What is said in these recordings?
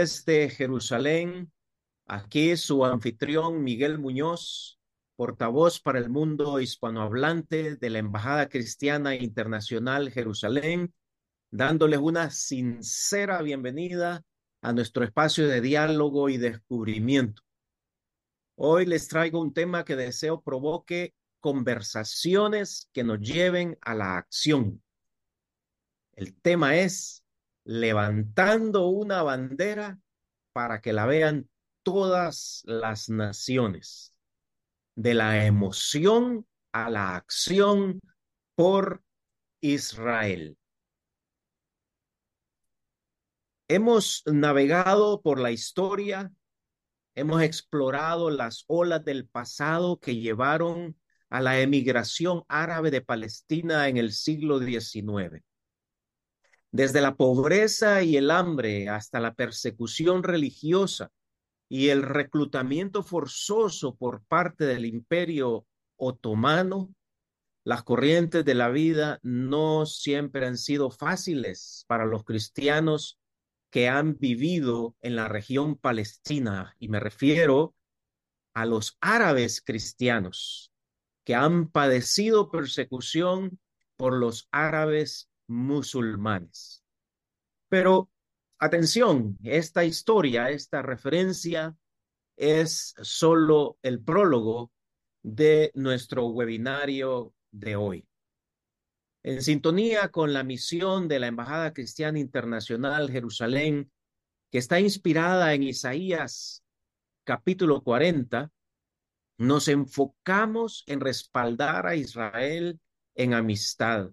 Desde Jerusalén. Aquí su anfitrión Miguel Muñoz, portavoz para el mundo hispanohablante de la Embajada Cristiana Internacional Jerusalén, dándoles una sincera bienvenida a nuestro espacio de diálogo y descubrimiento. Hoy les traigo un tema que deseo provoque conversaciones que nos lleven a la acción. El tema es levantando una bandera para que la vean todas las naciones, de la emoción a la acción por Israel. Hemos navegado por la historia, hemos explorado las olas del pasado que llevaron a la emigración árabe de Palestina en el siglo XIX desde la pobreza y el hambre hasta la persecución religiosa y el reclutamiento forzoso por parte del imperio otomano, las corrientes de la vida no siempre han sido fáciles para los cristianos que han vivido en la región palestina, y me refiero a los árabes cristianos que han padecido persecución por los árabes musulmanes. Pero atención, esta historia, esta referencia es solo el prólogo de nuestro webinario de hoy. En sintonía con la misión de la Embajada Cristiana Internacional Jerusalén, que está inspirada en Isaías capítulo 40, nos enfocamos en respaldar a Israel en amistad,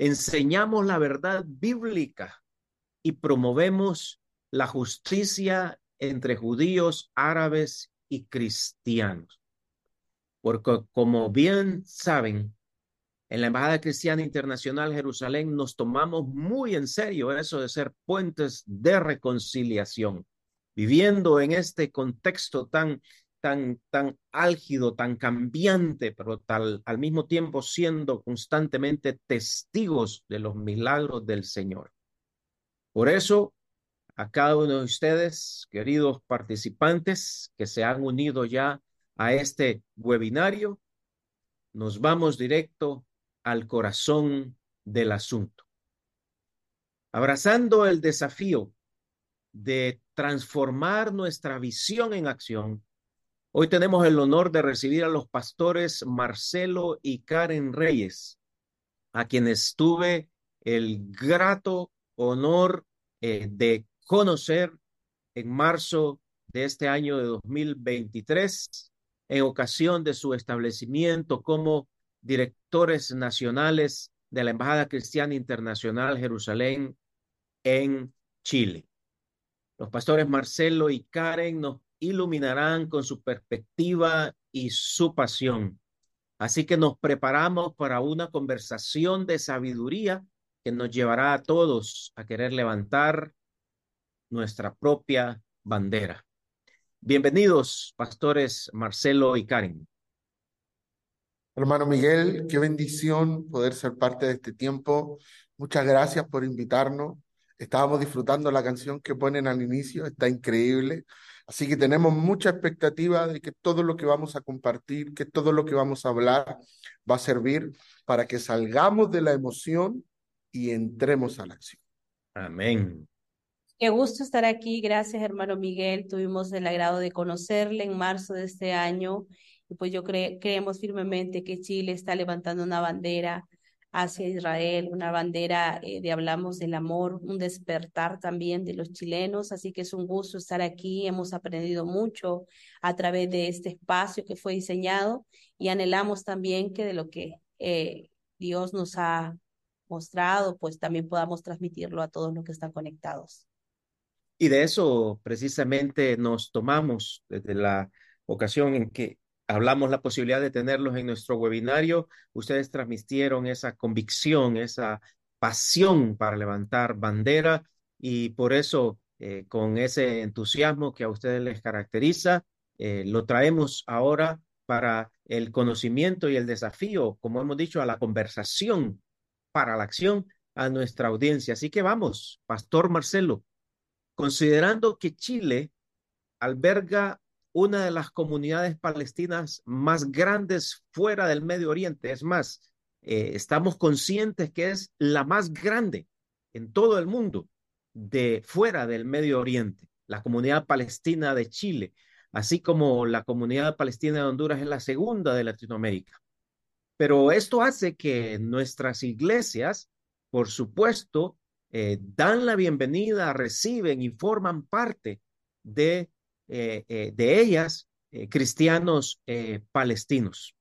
enseñamos la verdad bíblica y promovemos la justicia entre judíos, árabes y cristianos. Porque como bien saben, en la Embajada Cristiana Internacional Jerusalén nos tomamos muy en serio eso de ser puentes de reconciliación, viviendo en este contexto tan tan, tan álgido, tan cambiante, pero tal, al mismo tiempo siendo constantemente testigos de los milagros del Señor. Por eso, a cada uno de ustedes, queridos participantes que se han unido ya a este webinario, nos vamos directo al corazón del asunto. Abrazando el desafío de transformar nuestra visión en acción, Hoy tenemos el honor de recibir a los pastores Marcelo y Karen Reyes, a quienes tuve el grato honor eh, de conocer en marzo de este año de 2023, en ocasión de su establecimiento como directores nacionales de la Embajada Cristiana Internacional Jerusalén en Chile. Los pastores Marcelo y Karen nos iluminarán con su perspectiva y su pasión. Así que nos preparamos para una conversación de sabiduría que nos llevará a todos a querer levantar nuestra propia bandera. Bienvenidos, pastores Marcelo y Karen. Hermano Miguel, qué bendición poder ser parte de este tiempo. Muchas gracias por invitarnos. Estábamos disfrutando la canción que ponen al inicio, está increíble. Así que tenemos mucha expectativa de que todo lo que vamos a compartir, que todo lo que vamos a hablar va a servir para que salgamos de la emoción y entremos a la acción. Amén. Qué gusto estar aquí. Gracias, hermano Miguel. Tuvimos el agrado de conocerle en marzo de este año y pues yo creemos firmemente que Chile está levantando una bandera hacia Israel, una bandera eh, de hablamos del amor, un despertar también de los chilenos, así que es un gusto estar aquí, hemos aprendido mucho a través de este espacio que fue diseñado y anhelamos también que de lo que eh, Dios nos ha mostrado, pues también podamos transmitirlo a todos los que están conectados. Y de eso precisamente nos tomamos desde la ocasión en que hablamos la posibilidad de tenerlos en nuestro webinario. Ustedes transmitieron esa convicción, esa pasión para levantar bandera y por eso, eh, con ese entusiasmo que a ustedes les caracteriza, eh, lo traemos ahora para el conocimiento y el desafío, como hemos dicho, a la conversación para la acción a nuestra audiencia. Así que vamos, Pastor Marcelo, considerando que Chile alberga una de las comunidades palestinas más grandes fuera del Medio Oriente. Es más, eh, estamos conscientes que es la más grande en todo el mundo de fuera del Medio Oriente, la comunidad palestina de Chile, así como la comunidad palestina de Honduras es la segunda de Latinoamérica. Pero esto hace que nuestras iglesias, por supuesto, eh, dan la bienvenida, reciben y forman parte de, de ellas cristianos palestinos.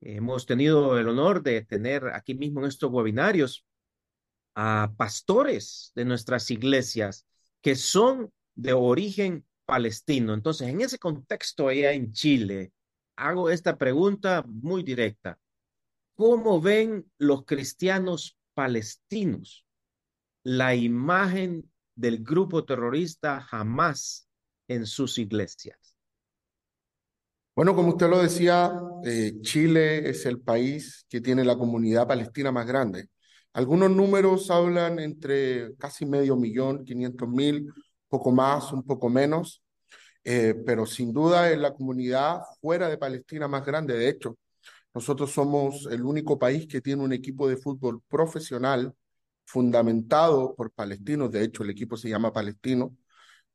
Hemos tenido el honor de tener aquí mismo en estos webinarios a pastores de nuestras iglesias que son de origen palestino. Entonces, en ese contexto allá en Chile, hago esta pregunta muy directa. ¿Cómo ven los cristianos palestinos la imagen del grupo terrorista Hamas en sus iglesias? Bueno, como usted lo decía, eh, Chile es el país que tiene la comunidad palestina más grande. Algunos números hablan entre casi medio millón, quinientos mil, poco más, un poco menos, eh, pero sin duda es la comunidad fuera de Palestina más grande. De hecho, nosotros somos el único país que tiene un equipo de fútbol profesional fundamentado por palestinos. De hecho, el equipo se llama Palestino,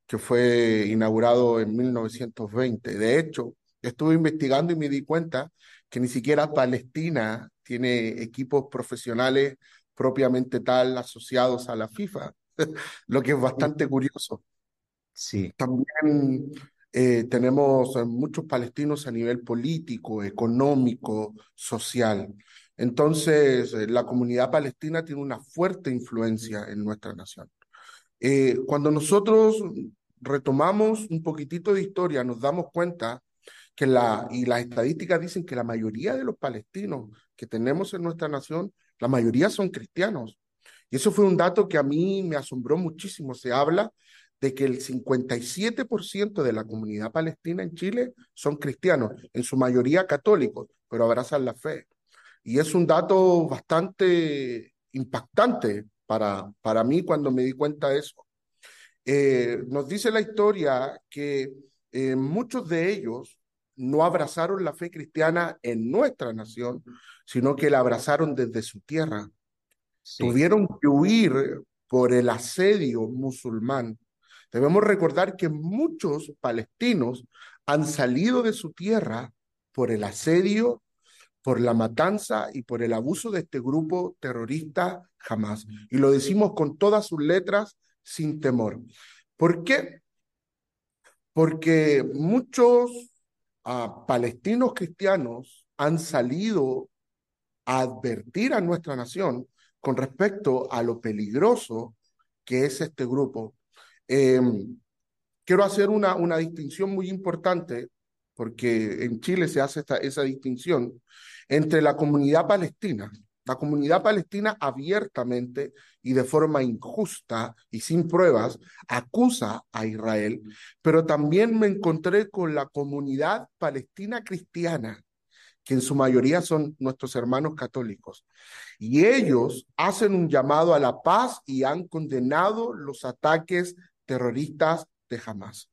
que fue inaugurado en 1920. De hecho, estuve investigando y me di cuenta que ni siquiera Palestina tiene equipos profesionales propiamente tal asociados a la FIFA, lo que es bastante curioso. Sí. También eh, tenemos muchos palestinos a nivel político, económico, social. Entonces, eh, la comunidad palestina tiene una fuerte influencia en nuestra nación. Eh, cuando nosotros retomamos un poquitito de historia, nos damos cuenta que la, y las estadísticas dicen que la mayoría de los palestinos que tenemos en nuestra nación la mayoría son cristianos. Y eso fue un dato que a mí me asombró muchísimo. Se habla de que el 57% de la comunidad palestina en Chile son cristianos, en su mayoría católicos, pero abrazan la fe. Y es un dato bastante impactante para, para mí cuando me di cuenta de eso. Eh, nos dice la historia que eh, muchos de ellos no abrazaron la fe cristiana en nuestra nación, sino que la abrazaron desde su tierra. Tuvieron que huir por el asedio musulmán. Debemos recordar que muchos palestinos han salido de su tierra por el asedio, por la matanza y por el abuso de este grupo terrorista jamás. Y lo decimos con todas sus letras, sin temor. ¿Por qué? Porque muchos palestinos cristianos han salido a advertir a nuestra nación con respecto a lo peligroso que es este grupo. Em, quiero hacer una, una distinción muy importante, porque en Chile se hace esta, esa distinción entre la comunidad palestina, la comunidad palestina abiertamente y de forma injusta y sin pruebas acusa a Israel, pero también me encontré con la comunidad palestina cristiana, que en su mayoría son nuestros hermanos católicos. Y ellos hacen un llamado a la paz y han condenado los ataques terroristas de Hamas.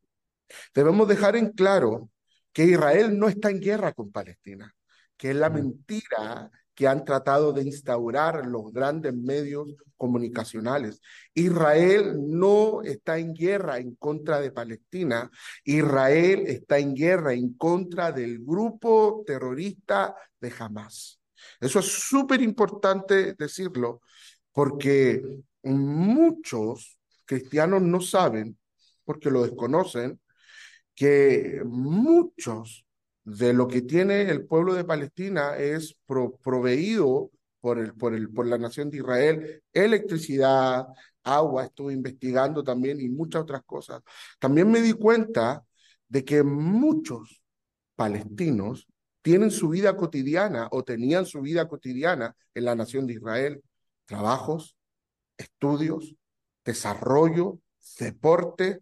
Debemos dejar en claro que Israel no está en guerra con Palestina, que es la mentira que han tratado de instaurar los grandes medios comunicacionales. Israel no está en guerra en contra de Palestina, Israel está en guerra en contra del grupo terrorista de Hamas. Eso es súper importante decirlo porque muchos cristianos no saben, porque lo desconocen, que muchos de lo que tiene el pueblo de Palestina es proveído por, el, por, el, por la nación de Israel, electricidad, agua, estuve investigando también y muchas otras cosas. También me di cuenta de que muchos palestinos tienen su vida cotidiana o tenían su vida cotidiana en la nación de Israel, trabajos, estudios, desarrollo, deporte.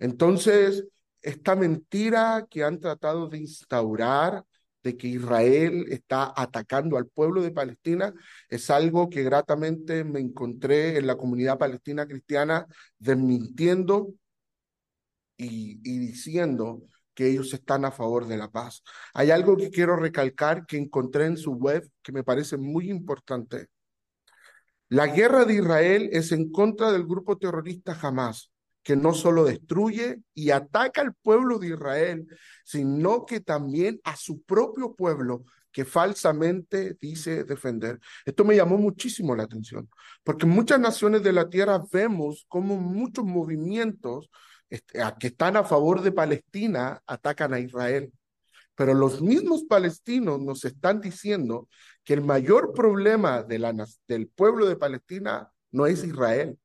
Entonces, esta mentira que han tratado de instaurar de que Israel está atacando al pueblo de Palestina es algo que gratamente me encontré en la comunidad palestina cristiana desmintiendo y, diciendo que ellos están a favor de la paz. Hay algo que quiero recalcar que encontré en su web que me parece muy importante. La guerra de Israel es en contra del grupo terrorista Hamas, que no solo destruye y ataca al pueblo de Israel, sino que también a su propio pueblo que falsamente dice defender. Esto me llamó muchísimo la atención, porque muchas naciones de la tierra vemos como muchos movimientos este, que están a favor de Palestina atacan a Israel. Pero los mismos palestinos nos están diciendo que el mayor problema del pueblo de Palestina no es Israel,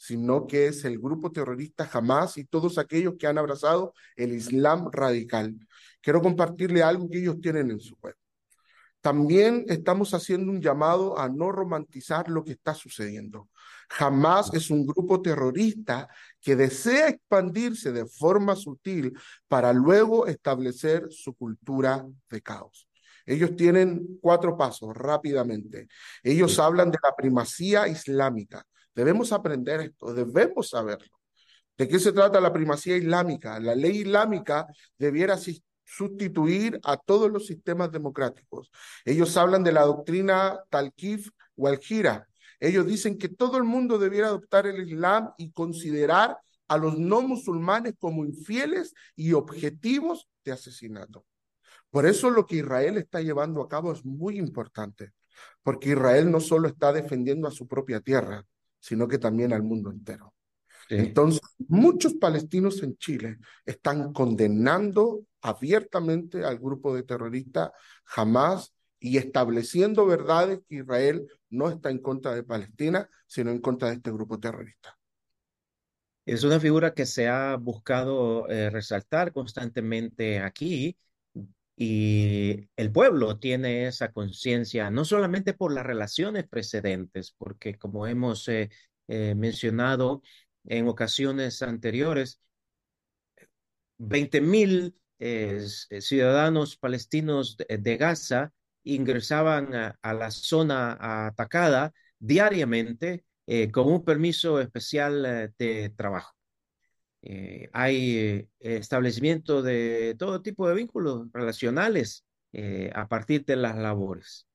sino que es el grupo terrorista Hamas y todos aquellos que han abrazado el Islam radical. Quiero compartirle algo que ellos tienen en su web. También estamos haciendo un llamado a no romantizar lo que está sucediendo. Jamás es un grupo terrorista que desea expandirse de forma sutil para luego establecer su cultura de caos. Ellos tienen cuatro pasos rápidamente. Ellos hablan de la primacía islámica. Debemos aprender esto, debemos saberlo. ¿De qué se trata la primacía islámica? La ley islámica debiera sustituir a todos los sistemas democráticos. Ellos hablan de la doctrina Talkif o Al-Jira. Ellos dicen que todo el mundo debiera adoptar el Islam y considerar a los no musulmanes como infieles y objetivos de asesinato. Por eso lo que Israel está llevando a cabo es muy importante, porque Israel no solo está defendiendo a su propia tierra, sino que también al mundo entero. Entonces, muchos palestinos en Chile están condenando abiertamente al grupo de terroristas Hamas y estableciendo verdades que Israel no está en contra de Palestina, sino en contra de este grupo terrorista. Es una figura que se ha buscado eh, resaltar constantemente aquí y el pueblo tiene esa conciencia, no solamente por las relaciones precedentes, porque como hemos eh, eh, mencionado, en ocasiones anteriores. 20 mil eh, ciudadanos palestinos de, Gaza ingresaban a, la zona atacada diariamente con un permiso especial de trabajo. Hay establecimiento de todo tipo de vínculos relacionales a partir de las labores.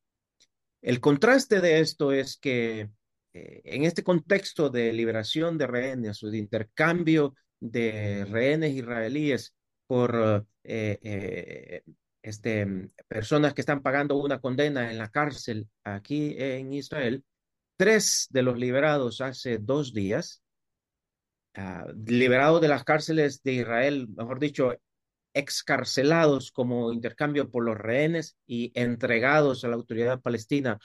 El contraste de esto es que eh, en este contexto de liberación de rehenes o de intercambio de rehenes israelíes por eh, eh, este, personas que están pagando una condena en la cárcel aquí en Israel, tres de los liberados hace dos días, ah, liberados de las cárceles de Israel, mejor dicho, excarcelados como intercambio por los rehenes y entregados a la autoridad palestina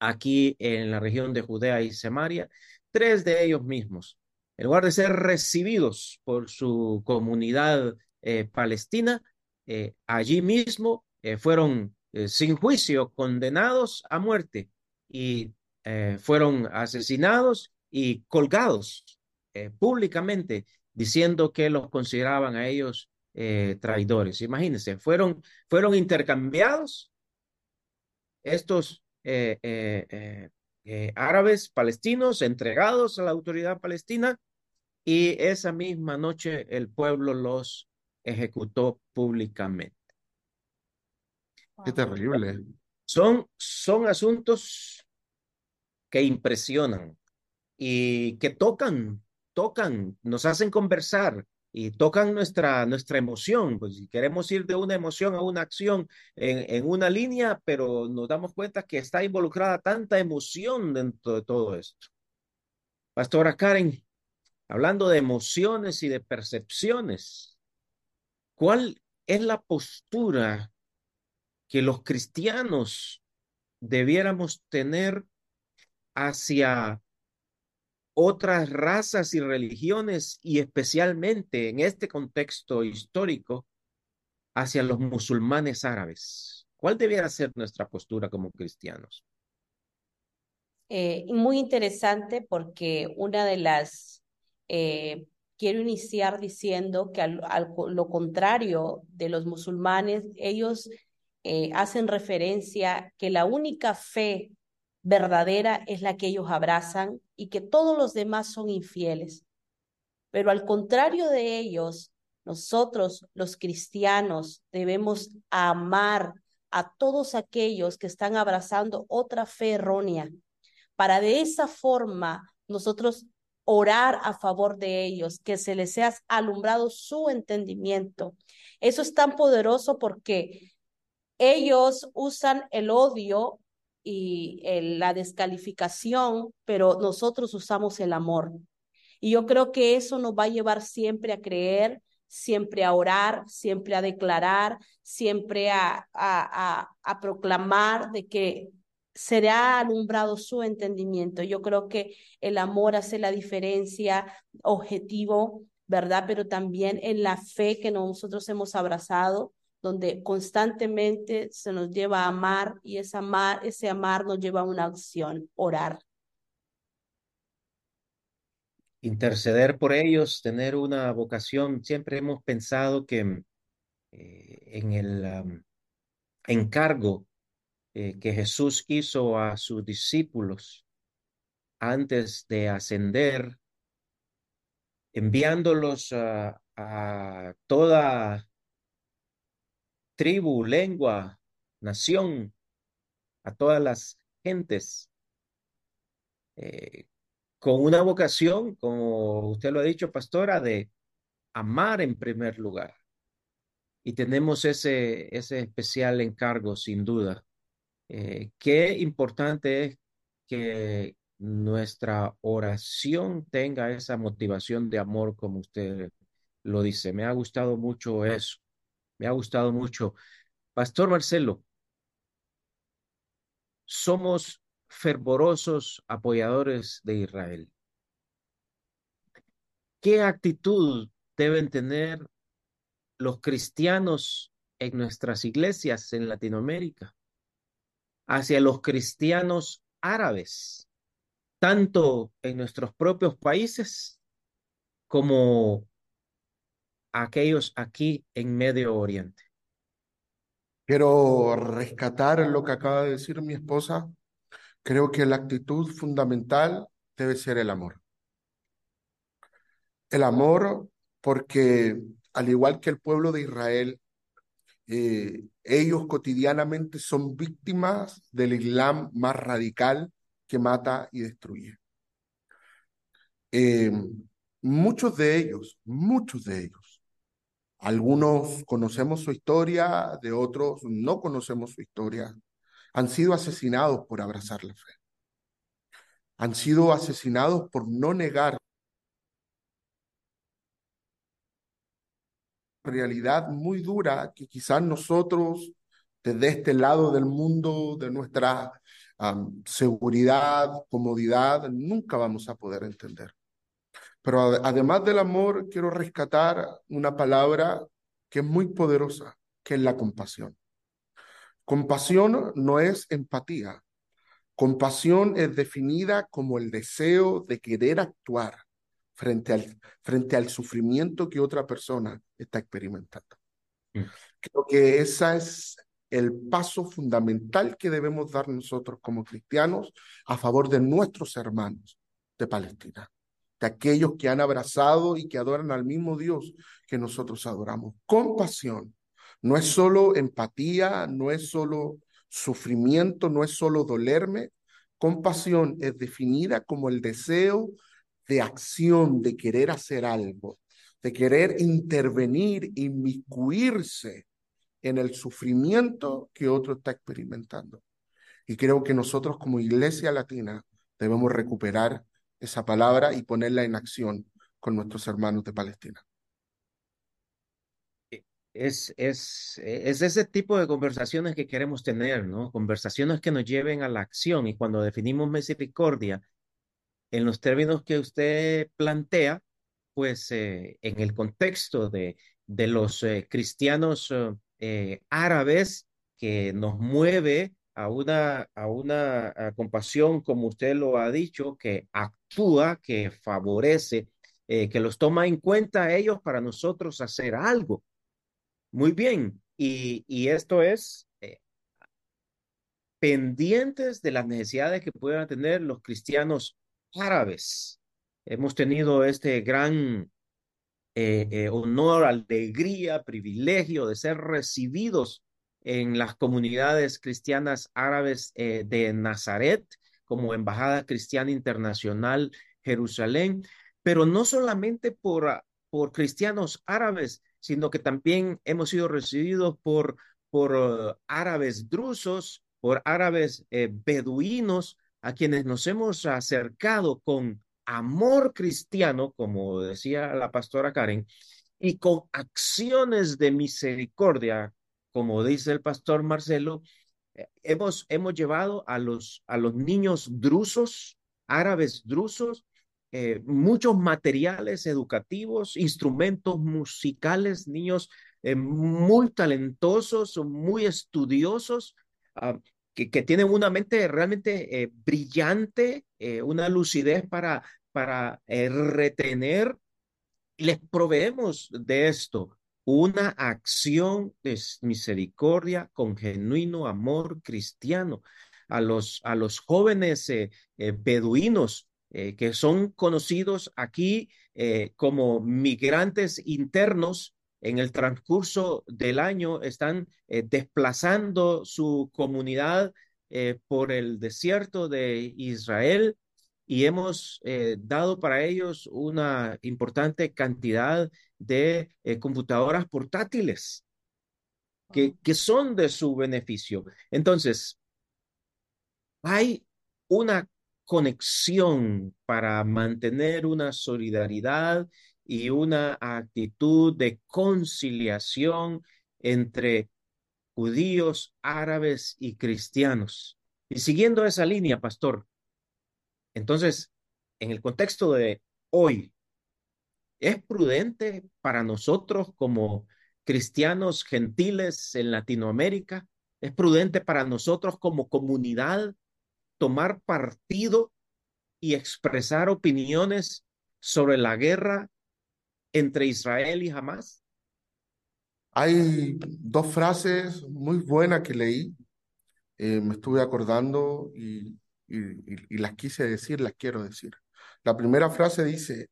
aquí en la región de Judea y Samaria, tres de ellos mismos, en lugar de ser recibidos por su comunidad eh, palestina, eh, allí mismo eh, fueron sin juicio condenados a muerte y fueron asesinados y colgados públicamente, diciendo que los consideraban a ellos traidores. Imagínense, fueron, fueron intercambiados estos eh, eh, eh, árabes palestinos entregados a la autoridad palestina y esa misma noche el pueblo los ejecutó públicamente. Qué terrible. Son, son asuntos que impresionan y que tocan, tocan, nos hacen conversar, y tocan nuestra, nuestra emoción, pues si queremos ir de una emoción a una acción en, en, una línea, pero nos damos cuenta que está involucrada tanta emoción dentro de todo esto. Pastora Karen, hablando de emociones y de percepciones, ¿cuál es la postura que los cristianos debiéramos tener hacia otras razas y religiones y especialmente en este contexto histórico hacia los musulmanes árabes? ¿Cuál debiera ser nuestra postura como cristianos? Eh, muy interesante porque una de las, eh, quiero iniciar diciendo que al, lo contrario de los musulmanes, ellos eh, hacen referencia que la única fe verdadera es la que ellos abrazan y que todos los demás son infieles. Pero al contrario de ellos, nosotros los cristianos debemos amar a todos aquellos que están abrazando otra fe errónea, para de esa forma nosotros orar a favor de ellos, que se les sea alumbrado su entendimiento. Eso es tan poderoso porque ellos usan el odio y la descalificación, pero nosotros usamos el amor. Y yo creo que eso nos va a llevar siempre a creer, siempre a orar, siempre a declarar, siempre a, a, a, a proclamar de que será alumbrado su entendimiento. Yo creo que el amor hace la diferencia objetivo, ¿verdad? Pero también en la fe que nosotros hemos abrazado, donde constantemente se nos lleva a amar y ese amar, ese amar nos lleva a una acción, orar. Interceder por ellos, tener una vocación. Siempre hemos pensado que eh, en el encargo eh, que Jesús hizo a sus discípulos antes de ascender, enviándolos a toda tribu, lengua, nación, a todas las gentes, eh, con una vocación, como usted lo ha dicho, pastora, de amar en primer lugar. Y tenemos ese, ese especial encargo, sin duda. Eh, qué importante es que nuestra oración tenga esa motivación de amor, como usted lo dice. Me ha gustado mucho eso. Me ha gustado mucho. Pastor Marcelo, somos fervorosos apoyadores de Israel. ¿Qué actitud deben tener los cristianos en nuestras iglesias en Latinoamérica? hacia los cristianos árabes, tanto en nuestros propios países como aquellos aquí en Medio Oriente. Quiero rescatar lo que acaba de decir mi esposa. Creo que la actitud fundamental debe ser el amor. El amor porque al igual que el pueblo de Israel, eh, ellos cotidianamente son víctimas del Islam más radical que mata y destruye. Eh, muchos de ellos, muchos de ellos, algunos conocemos su historia, de otros no conocemos su historia, han sido asesinados por abrazar la fe. Han sido asesinados por no negar realidad muy dura que quizás nosotros desde este lado del mundo, de nuestra seguridad, comodidad, nunca vamos a poder entender. Pero además del amor, quiero rescatar una palabra que es muy poderosa, que es la compasión. Compasión no es empatía. Compasión es definida como el deseo de querer actuar frente al, frente al sufrimiento que otra persona está experimentando. Mm. Creo que ese es el paso fundamental que debemos dar nosotros como cristianos a favor de nuestros hermanos de Palestina, de aquellos que han abrazado y que adoran al mismo Dios que nosotros adoramos. Compasión no es solo empatía, no es solo sufrimiento, no es solo dolerme. Compasión es definida como el deseo de acción, de querer hacer algo, de querer intervenir, inmiscuirse en el sufrimiento que otro está experimentando. Y creo que nosotros como iglesia latina debemos recuperar esa palabra y ponerla en acción con nuestros hermanos de Palestina. Es, es, es ese tipo de conversaciones que queremos tener, ¿no? Conversaciones que nos lleven a la acción. Y cuando definimos misericordia, en los términos que usted plantea, pues eh, en el contexto de, de los eh, cristianos eh, árabes que nos mueve a una, a una compasión, como usted lo ha dicho, que actúa, que favorece, que los toma en cuenta a ellos para nosotros hacer algo. Muy bien, y, y esto es pendientes de las necesidades que puedan tener los cristianos árabes. Hemos tenido este gran eh, eh, honor, alegría, privilegio de ser recibidos en las comunidades cristianas árabes eh, de Nazaret como Embajada Cristiana Internacional Jerusalén, pero no solamente por, por cristianos árabes, sino que también hemos sido recibidos por, por uh, árabes drusos, por árabes eh, beduinos, a quienes nos hemos acercado con amor cristiano, como decía la pastora Karen, y con acciones de misericordia, como dice el pastor Marcelo, eh, hemos, hemos llevado a los, a los niños drusos, árabes drusos, eh, muchos materiales educativos, instrumentos musicales, niños eh, muy talentosos, muy estudiosos, uh, que, que, tienen una mente realmente brillante, una lucidez para, para retener. Les proveemos de esto una acción de misericordia con genuino amor cristiano a los, a los jóvenes beduinos que son conocidos aquí como migrantes internos en el transcurso del año están eh, desplazando su comunidad eh, por el desierto de Israel y hemos eh, dado para ellos una importante cantidad de eh, computadoras portátiles que, que son de su beneficio. Entonces, hay una conexión para mantener una solidaridad y una actitud de conciliación entre judíos, árabes y cristianos. Y siguiendo esa línea, pastor, entonces, en el contexto de hoy, ¿es prudente para nosotros como cristianos gentiles en Latinoamérica? ¿Es prudente para nosotros como comunidad tomar partido y expresar opiniones sobre la guerra entre Israel y Hamas? Hay dos frases muy buenas que leí, eh, me estuve acordando y, y, y, las quise decir, las quiero decir. La primera frase dice,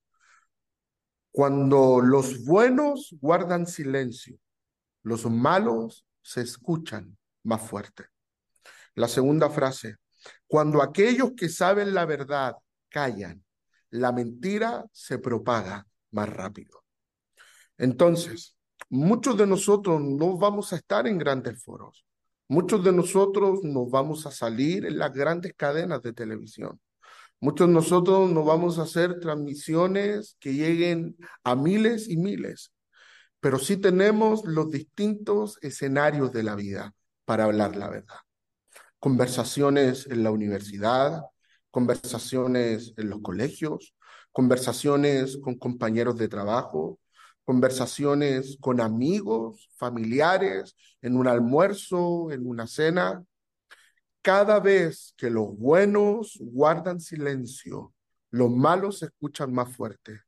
cuando los buenos guardan silencio, los malos se escuchan más fuerte. La segunda frase, cuando aquellos que saben la verdad callan, la mentira se propaga más rápido. Entonces, muchos de nosotros no vamos a estar en grandes foros. Muchos de nosotros nos vamos a salir en las grandes cadenas de televisión. Muchos de nosotros no vamos a hacer transmisiones que lleguen a miles y miles, pero sí tenemos los distintos escenarios de la vida para hablar la verdad. Conversaciones en la universidad, conversaciones en los colegios, conversaciones con compañeros de trabajo, conversaciones con amigos, familiares, en un almuerzo, en una cena. Cada vez que los buenos guardan silencio, los malos se escuchan más fuerte.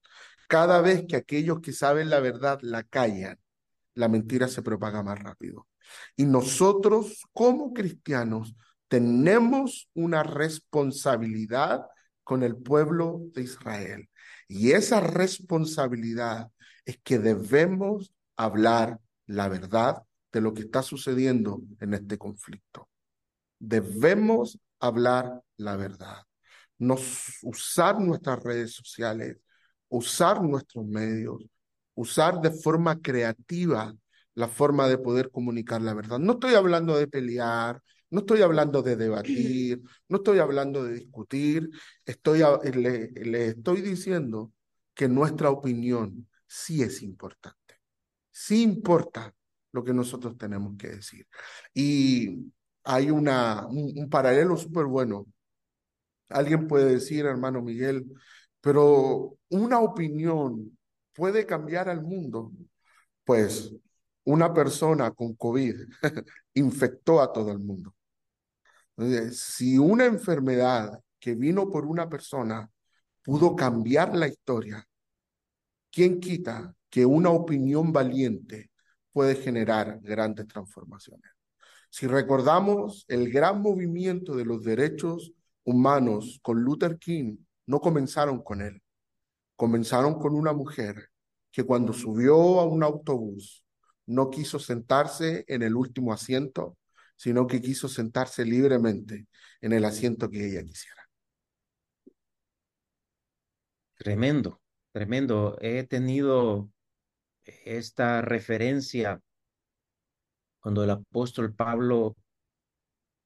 Cada vez que aquellos que saben la verdad la callan, la mentira se propaga más rápido. Y nosotros como cristianos tenemos una responsabilidad con el pueblo de Israel. Y esa responsabilidad es que debemos hablar la verdad de lo que está sucediendo en este conflicto. Debemos hablar la verdad. Nos, usar nuestras redes sociales, usar nuestros medios, usar de forma creativa la forma de poder comunicar la verdad. No estoy hablando de pelear, no estoy hablando de debatir, no estoy hablando de discutir, estoy, le, le estoy diciendo que nuestra opinión sí es importante. Sí importa lo que nosotros tenemos que decir. Y hay una, un, paralelo súper bueno. Alguien puede decir, hermano Miguel, pero una opinión puede cambiar al mundo. Pues una persona con COVID infectó a todo el mundo. Si una enfermedad que vino por una persona pudo cambiar la historia, ¿quién quita que una opinión valiente puede generar grandes transformaciones? Si recordamos el gran movimiento de los derechos humanos con Luther King, no comenzaron con él, comenzaron con una mujer que cuando subió a un autobús no quiso sentarse en el último asiento, sino que quiso sentarse libremente en el asiento que ella quisiera. Tremendo, tremendo. He tenido esta referencia cuando el apóstol Pablo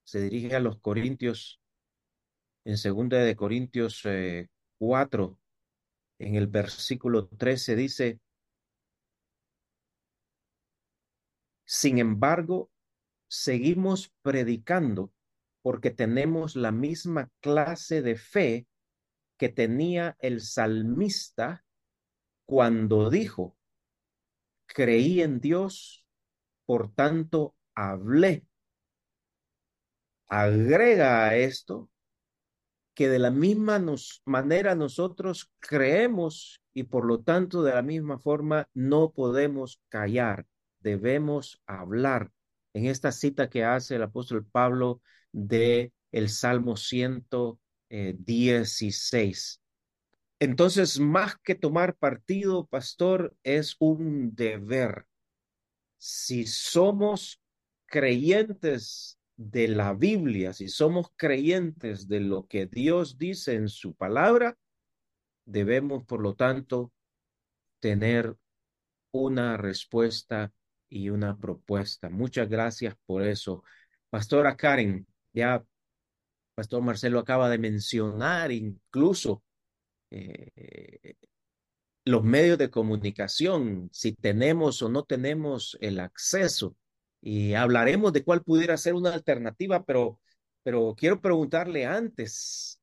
se dirige a los Corintios en segunda de Corintios 4, en el versículo 13 dice, sin embargo, seguimos predicando porque tenemos la misma clase de fe que tenía el salmista cuando dijo, creí en Dios, por tanto hablé. Agrega a esto que de la misma manera nosotros creemos y por lo tanto de la misma forma no podemos callar, debemos hablar. En esta cita que hace el apóstol Pablo de el Salmo 116. Entonces, más que tomar partido, pastor, es un deber. Si somos creyentes de la Biblia, si somos creyentes de lo que Dios dice en su palabra, debemos, por lo tanto, tener una respuesta y una propuesta. Muchas gracias por eso. Pastora Karen, ya Pastor Marcelo acaba de mencionar incluso eh, los medios de comunicación, si tenemos o no tenemos el acceso. Y hablaremos de cuál pudiera ser una alternativa, pero, pero quiero preguntarle antes,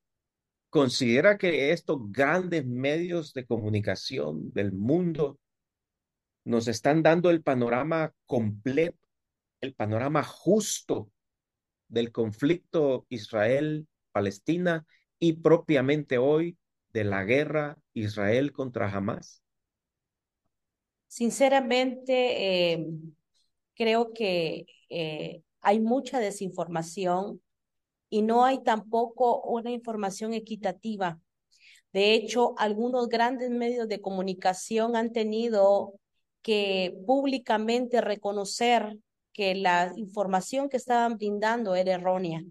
¿considera que estos grandes medios de comunicación del mundo nos están dando el panorama completo, el panorama justo del conflicto Israel-Palestina y propiamente hoy de la guerra Israel contra Hamas? Sinceramente, eh, creo que eh, hay mucha desinformación y no hay tampoco una información equitativa. De hecho, algunos grandes medios de comunicación han tenido que públicamente reconocer que la información que estaban brindando era errónea.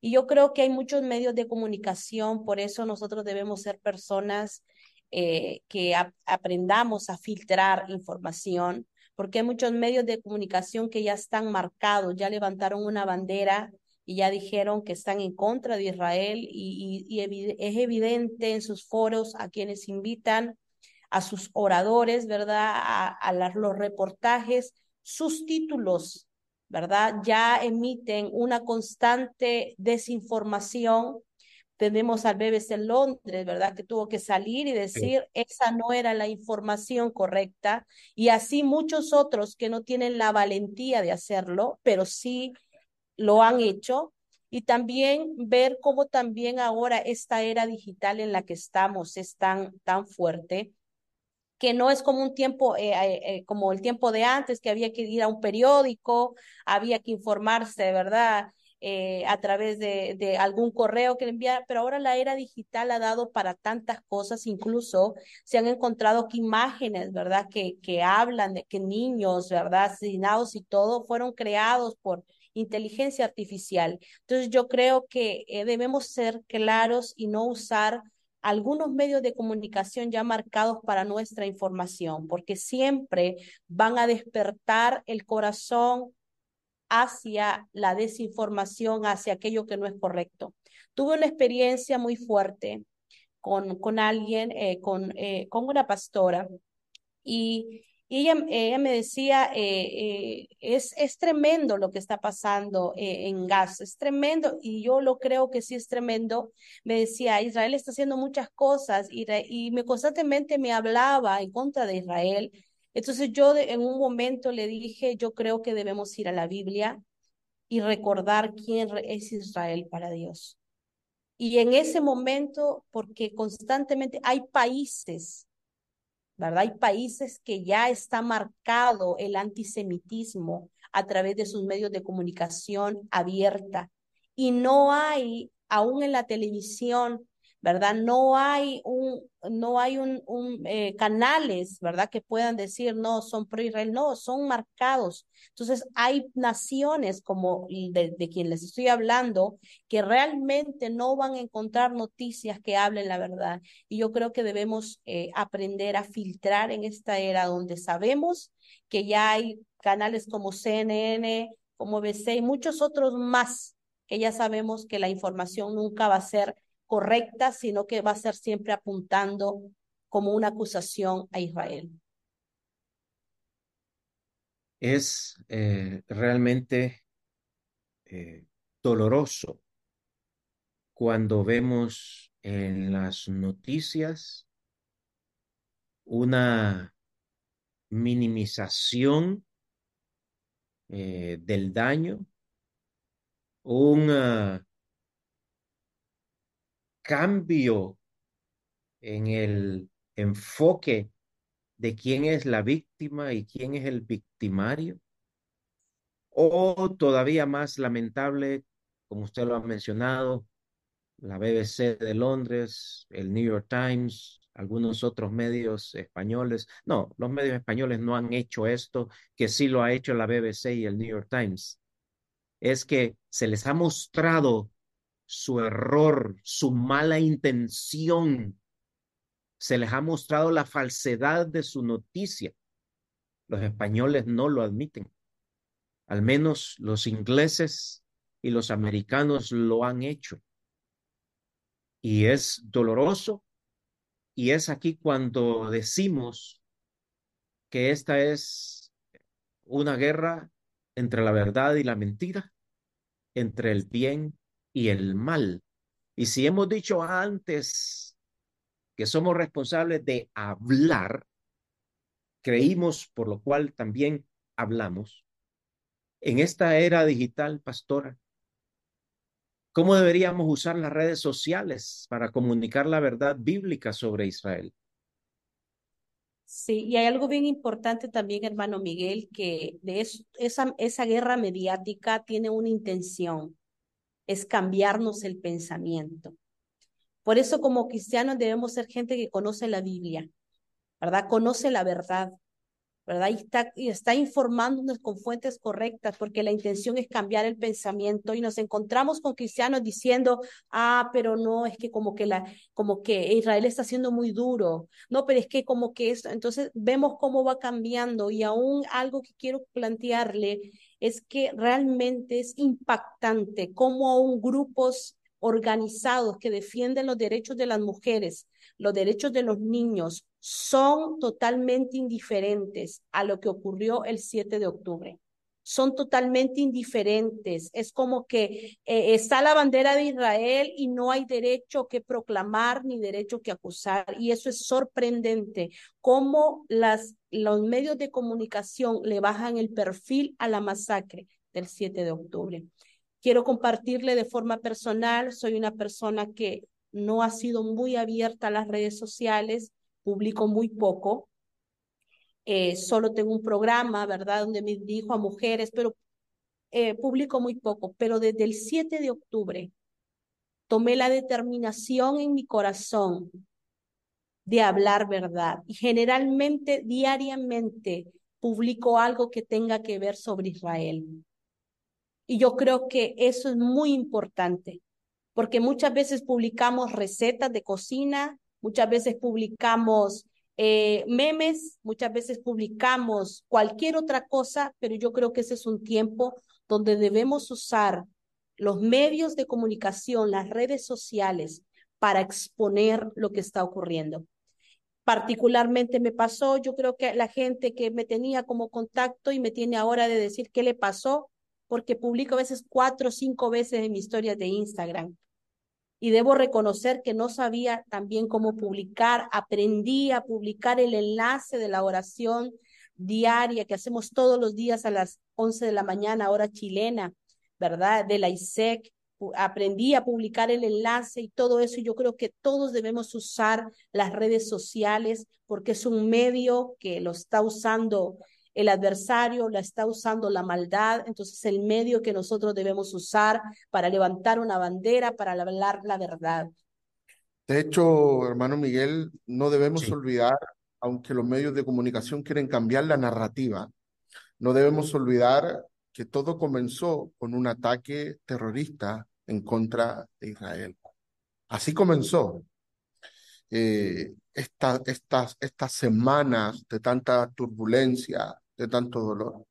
Y yo creo que hay muchos medios de comunicación, por eso nosotros debemos ser personas eh, que aprendamos a filtrar información, porque hay muchos medios de comunicación que ya están marcados, ya levantaron una bandera y ya dijeron que están en contra de Israel y, es evidente en sus foros a quienes invitan, a sus oradores, ¿verdad? A, los reportajes, sus títulos, ¿verdad? Ya emiten una constante desinformación tenemos al BBC en Londres, ¿verdad? Que tuvo que salir y decir, esa no era la información correcta. Y así muchos otros que no tienen la valentía de hacerlo, pero sí lo han hecho. Y también ver cómo también ahora esta era digital en la que estamos es tan, tan fuerte que no es como un tiempo, eh, eh, eh, como el tiempo de antes, que había que ir a un periódico, había que informarse, ¿verdad? Eh, a través de, de, algún correo que le envía, pero ahora la era digital ha dado para tantas cosas, incluso se han encontrado aquí imágenes, ¿verdad? Que, que hablan de que niños, ¿verdad? Asesinados y todo fueron creados por inteligencia artificial. Entonces yo creo que debemos ser claros y no usar algunos medios de comunicación ya marcados para nuestra información, porque siempre van a despertar el corazón hacia la desinformación, hacia aquello que no es correcto. Tuve una experiencia muy fuerte con, con alguien, eh, con, eh, con una pastora, y, ella, ella, me decía, eh, es, es tremendo lo que está pasando en Gaza, es tremendo, y yo lo creo que sí es tremendo. Me decía, Israel está haciendo muchas cosas, y, y me constantemente me hablaba en contra de Israel, entonces yo en un momento le dije, yo creo que debemos ir a la Biblia y recordar quién es Israel para Dios. Y en ese momento, porque constantemente hay países, ¿verdad? Hay países que ya está marcado el antisemitismo a través de sus medios de comunicación abierta. Y no hay, aún en la televisión, ¿verdad? No hay un, no hay un, eh, canales, ¿verdad? Que puedan decir, no, son pro Israel, no, son marcados. Entonces, hay naciones como de, de quien les estoy hablando que realmente no van a encontrar noticias que hablen la verdad. Y yo creo que debemos eh, aprender a filtrar en esta era donde sabemos que ya hay canales como CNN, como BC y muchos otros más que ya sabemos que la información nunca va a ser correcta, sino que va a ser siempre apuntando como una acusación a Israel. Es eh, realmente eh, doloroso cuando vemos en las noticias una minimización eh, del daño, un uh, cambio en el enfoque de quién es la víctima y quién es el victimario. O todavía más lamentable, como usted lo ha mencionado, la BBC de Londres, el New York Times, algunos otros medios españoles. No, los medios españoles no han hecho esto, que sí lo ha hecho la BBC y el New York Times. Es que se les ha mostrado su error, su mala intención. Se les ha mostrado la falsedad de su noticia. Los españoles no lo admiten. Al menos los ingleses y los americanos lo han hecho. Y es doloroso. Y es aquí cuando decimos que esta es una guerra entre la verdad y la mentira, entre el bien y el mal. Y si hemos dicho antes que somos responsables de hablar, creímos, por lo cual también hablamos. En esta era digital, pastora, ¿cómo deberíamos usar las redes sociales para comunicar la verdad bíblica sobre Israel? Sí, y hay algo bien importante también, hermano Miguel, que esa, esa guerra mediática tiene una intención es cambiarnos el pensamiento. Por eso como cristianos debemos ser gente que conoce la Biblia, ¿verdad? Conoce la verdad, ¿verdad? Y está, y está informándonos con fuentes correctas, porque la intención es cambiar el pensamiento y nos encontramos con cristianos diciendo, ah, pero no, es que como que, la, como que Israel está siendo muy duro, no, pero es que como que eso, entonces vemos cómo va cambiando y aún algo que quiero plantearle es que realmente es impactante cómo aún grupos organizados que defienden los derechos de las mujeres, los derechos de los niños, son totalmente indiferentes a lo que ocurrió el 7 de octubre. Son totalmente indiferentes. Es como que eh, está la bandera de Israel y no hay derecho que proclamar ni derecho que acusar. Y eso es sorprendente, cómo las, los medios de comunicación le bajan el perfil a la masacre del 7 de octubre. Quiero compartirle de forma personal, soy una persona que no ha sido muy abierta a las redes sociales, publico muy poco. Eh, solo tengo un programa, ¿verdad?, donde me dirijo a mujeres, pero eh, publico muy poco. Pero desde el 7 de octubre tomé la determinación en mi corazón de hablar verdad. Y generalmente, diariamente, publico algo que tenga que ver sobre Israel. Y yo creo que eso es muy importante, porque muchas veces publicamos recetas de cocina, muchas veces publicamos eh, memes, muchas veces publicamos cualquier otra cosa, pero yo creo que ese es un tiempo donde debemos usar los medios de comunicación, las redes sociales, para exponer lo que está ocurriendo. Particularmente me pasó, yo creo que la gente que me tenía como contacto y me tiene ahora de decir qué le pasó, porque publico a veces cuatro o cinco veces en mi historia de Instagram y debo reconocer que no sabía también cómo publicar. Aprendí a publicar el enlace de la oración diaria que hacemos todos los días a las 11 de la mañana, hora chilena, ¿verdad? De la ISEC. Aprendí a publicar el enlace y todo eso. Y yo creo que todos debemos usar las redes sociales porque es un medio que lo está usando el adversario la está usando la maldad, entonces el medio que nosotros debemos usar para levantar una bandera, para hablar la verdad. De hecho, hermano Miguel, no debemos Sí. olvidar, aunque los medios de comunicación quieren cambiar la narrativa, no debemos olvidar que todo comenzó con un ataque terrorista en contra de Israel. Así comenzó. Eh, esta- estas, estas semanas de tanta turbulencia, de tanto dolor.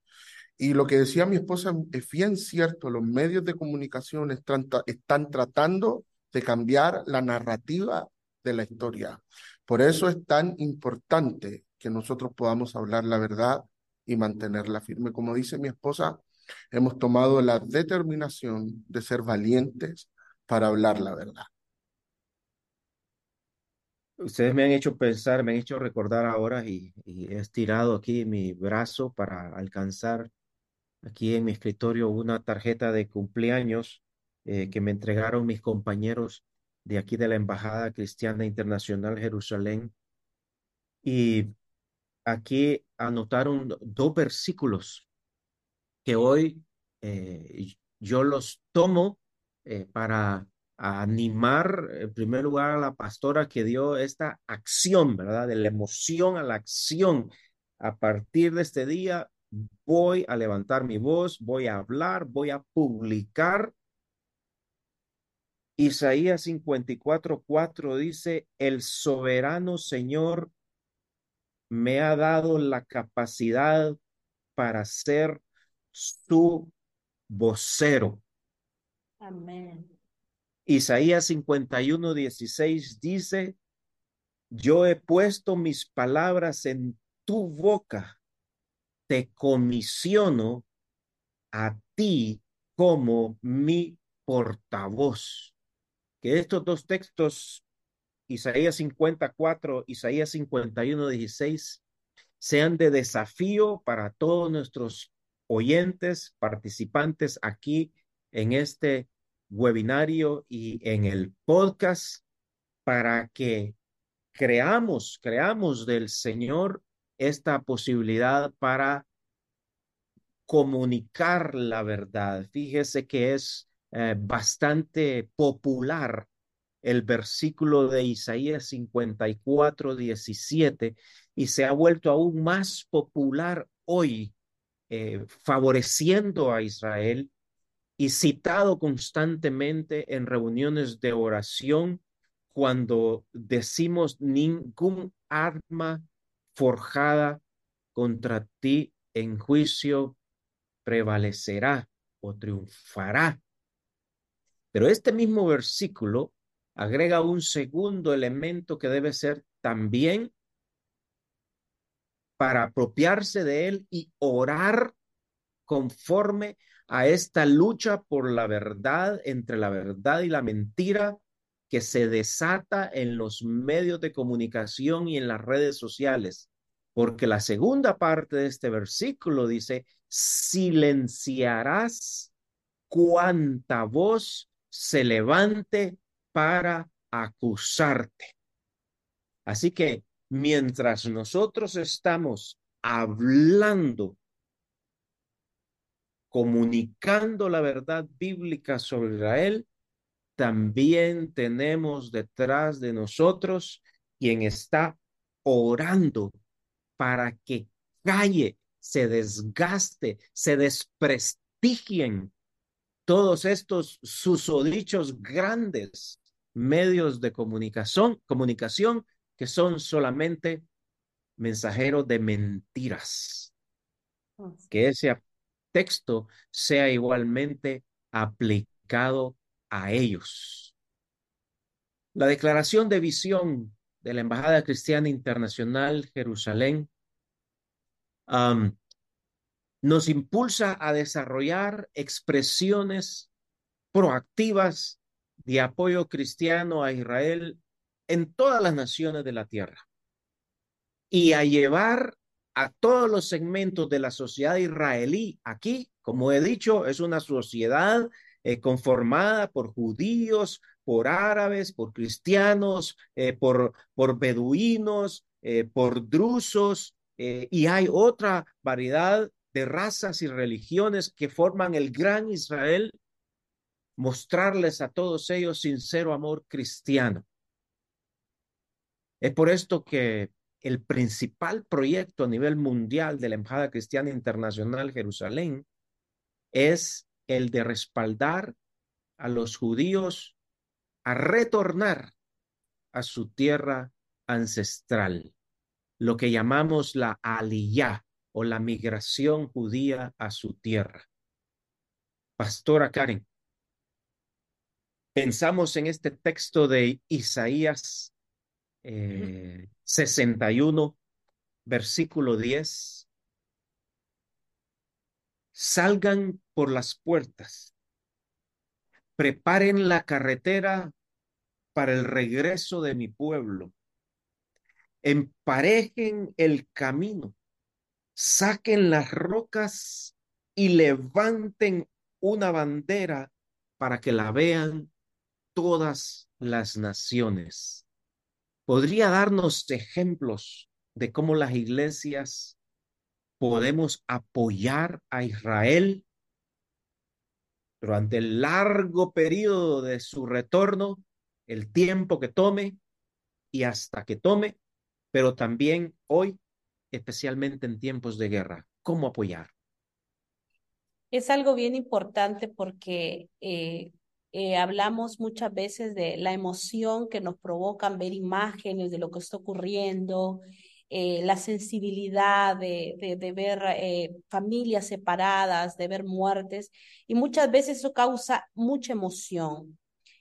Y lo que decía mi esposa es bien cierto, los medios de comunicación están, están tratando de cambiar la narrativa de la historia. Por eso es tan importante que nosotros podamos hablar la verdad y mantenerla firme. Como dice mi esposa, hemos tomado la determinación de ser valientes para hablar la verdad. Ustedes me han hecho pensar, me han hecho recordar ahora y, he estirado aquí mi brazo para alcanzar aquí en mi escritorio una tarjeta de cumpleaños eh, que me entregaron mis compañeros de aquí de la Embajada Cristiana Internacional Jerusalén. Y aquí anotaron dos versículos que hoy eh, yo los tomo eh, para animar, en primer lugar, a la pastora que dio esta acción, ¿verdad? De la emoción a la acción. A partir de este día voy a levantar mi voz, voy a hablar, voy a publicar. Isaías 54, 4 dice, el soberano Señor me ha dado la capacidad para ser su vocero. Amén. Isaías 51, 16 dice, yo he puesto mis palabras en tu boca, te comisiono a ti como mi portavoz. Que estos dos textos, Isaías 54, Isaías 51, 16, sean de desafío para todos nuestros oyentes, participantes aquí en este webinario y en el podcast para que creamos, creamos del Señor esta posibilidad para comunicar la verdad. Fíjese que es eh, bastante popular el versículo de Isaías 54, 17 y se ha vuelto aún más popular hoy, eh, favoreciendo a Israel y citado constantemente en reuniones de oración cuando decimos ningún arma forjada contra ti en juicio prevalecerá o triunfará. Pero este mismo versículo agrega un segundo elemento que debe ser también para apropiarse de él y orar conforme a esta lucha por la verdad entre la verdad y la mentira que se desata en los medios de comunicación y en las redes sociales. Porque la segunda parte de este versículo dice, silenciarás cuanta voz se levante para acusarte. Así que mientras nosotros estamos hablando comunicando la verdad bíblica sobre Israel, también tenemos detrás de nosotros quien está orando para que calle, se desgaste, se desprestigien todos estos susodichos grandes medios de comunicación, comunicación que son solamente mensajeros de mentiras. Que ese texto sea igualmente aplicado a ellos. La declaración de visión de la Embajada Cristiana Internacional Jerusalén nos impulsa a desarrollar expresiones proactivas de apoyo cristiano a Israel en todas las naciones de la tierra y a llevar a todos los segmentos de la sociedad israelí aquí, como he dicho, es una sociedad eh, conformada por judíos, por árabes, por cristianos, eh, por, por beduinos, eh, por drusos, y hay otra variedad de razas y religiones que forman el gran Israel, mostrarles a todos ellos sincero amor cristiano. Es por esto que el principal proyecto a nivel mundial de la Embajada Cristiana Internacional Jerusalén es el de respaldar a los judíos a retornar a su tierra ancestral, lo que llamamos la aliyah o la migración judía a su tierra. Pastora Karen, pensamos en este texto de Isaías eh, 61, versículo 10. Salgan por las puertas, preparen la carretera para el regreso de mi pueblo, emparejen el camino, saquen las rocas y levanten una bandera para que la vean todas las naciones. ¿Podría darnos ejemplos de cómo las iglesias podemos apoyar a Israel durante el largo periodo de su retorno, el tiempo que tome y hasta que tome, pero también hoy, especialmente en tiempos de guerra? ¿Cómo apoyar? Es algo bien importante porque eh, eh, hablamos muchas veces de la emoción que nos provocan ver imágenes de lo que está ocurriendo, eh, la sensibilidad de, de, ver eh, familias separadas, de ver muertes, y muchas veces eso causa mucha emoción.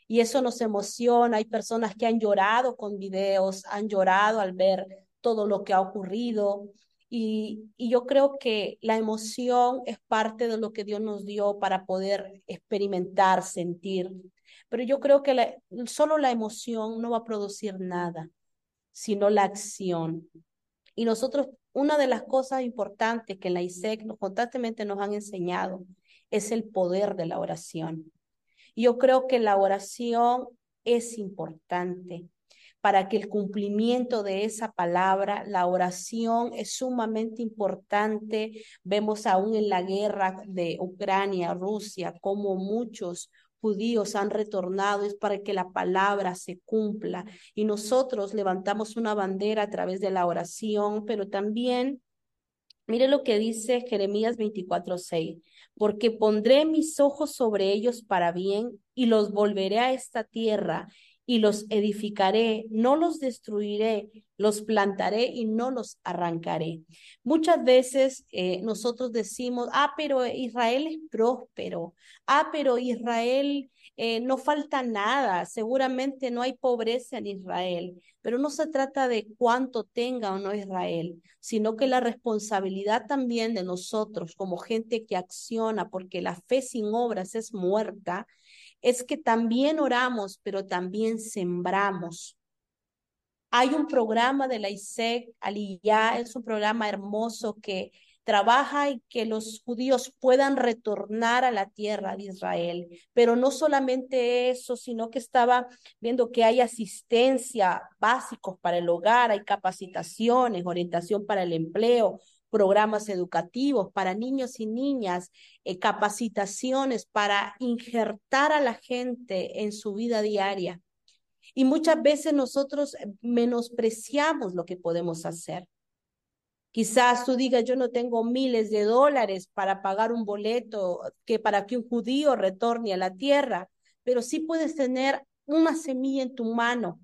Y eso nos emociona. Hay personas que han llorado con videos, han llorado al ver todo lo que ha ocurrido. Y, y, yo creo que la emoción es parte de lo que Dios nos dio para poder experimentar, sentir. Pero yo creo que la, solo la emoción no va a producir nada, sino la acción. Y nosotros, una de las cosas importantes que en la ISEC constantemente nos han enseñado es el poder de la oración. Yo creo que la oración es importante para que el cumplimiento de esa palabra, la oración es sumamente importante. Vemos aún en la guerra de Ucrania, Rusia, como muchos judíos han retornado, es para que la palabra se cumpla. Y nosotros levantamos una bandera a través de la oración, pero también, mire lo que dice Jeremías 24:6, porque pondré mis ojos sobre ellos para bien y los volveré a esta tierra y los edificaré, no los destruiré, los plantaré y no los arrancaré. Muchas veces eh, nosotros decimos, ah, pero Israel es próspero, ah, pero Israel eh, no falta nada, seguramente no hay pobreza en Israel, pero no se trata de cuánto tenga o no Israel, sino que la responsabilidad también de nosotros como gente que acciona, porque la fe sin obras es muerta, es que también oramos, pero también sembramos. Hay un programa de la ISEC, Aliyah, es un programa hermoso que trabaja y que los judíos puedan retornar a la tierra de Israel. Pero no solamente eso, sino que estaba viendo que hay asistencia básicos para el hogar, hay capacitaciones, orientación para el empleo, programas educativos para niños y niñas, eh, capacitaciones para injertar a la gente en su vida diaria. Y muchas veces nosotros eh, menospreciamos lo que podemos hacer. Quizás tú digas, yo no tengo miles de dólares para pagar un boleto que para que un judío retorne a la tierra, pero sí puedes tener una semilla en tu mano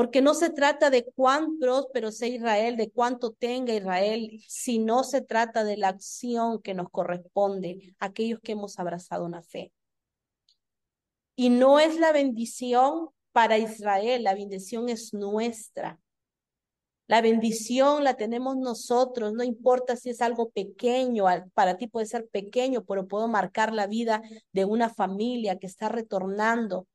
porque no se trata de cuán próspero sea Israel, de cuánto tenga Israel, sino se trata de la acción que nos corresponde a aquellos que hemos abrazado una fe. Y no es la bendición para Israel, la bendición es nuestra. La bendición la tenemos nosotros, no importa si es algo pequeño, para ti puede ser pequeño, pero puedo marcar la vida de una familia que está retornando